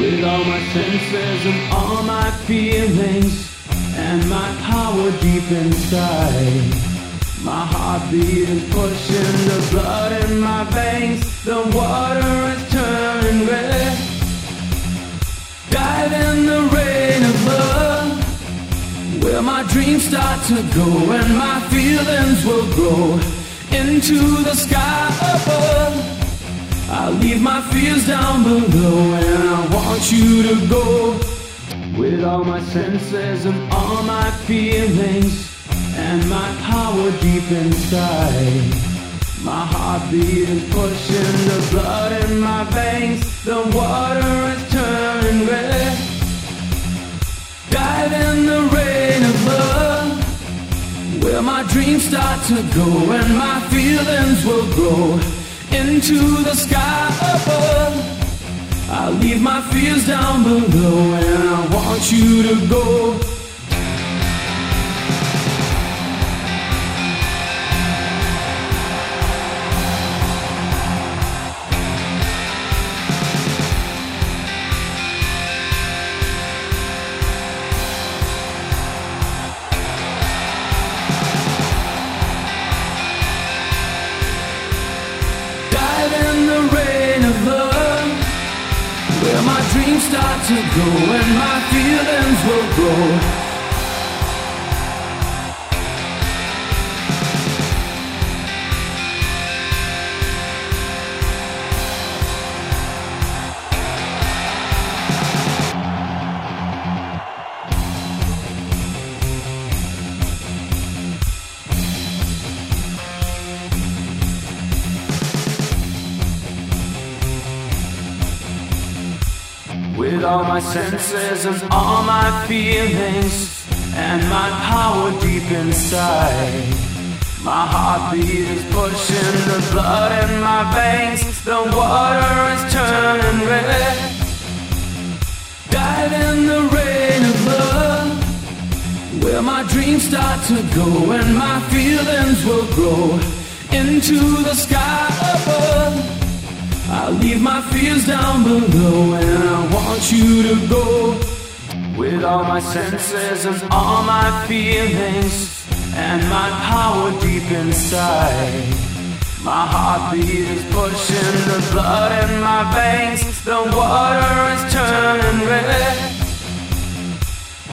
With all my senses and all my feelings and my power deep inside. My heartbeat is pushing the blood in my veins. The water is turning red. Dive in the rain of love. Where my dreams start to go and my feelings will grow into the sky above. Leave my fears down below and I want you to go with all my senses and all my feelings and my power deep inside. My heartbeat is pushing the blood in my veins. The water is turning red. Dive in the rain of love. Where my dreams start to go and my feelings will grow into the sky above. I leave my fears down below and I want you to go. Start to go and my feelings will grow With all my senses and all my feelings and my power deep inside. My heartbeat is pushing the blood in my veins. The water is turning red. Dive in the rain of love. Where my dreams start to go and my feelings will grow into the sky leave my fears down below and I want you to go with all my senses and all my feelings and my power deep inside. My heartbeat is pushing the blood in my veins. The water is turning red.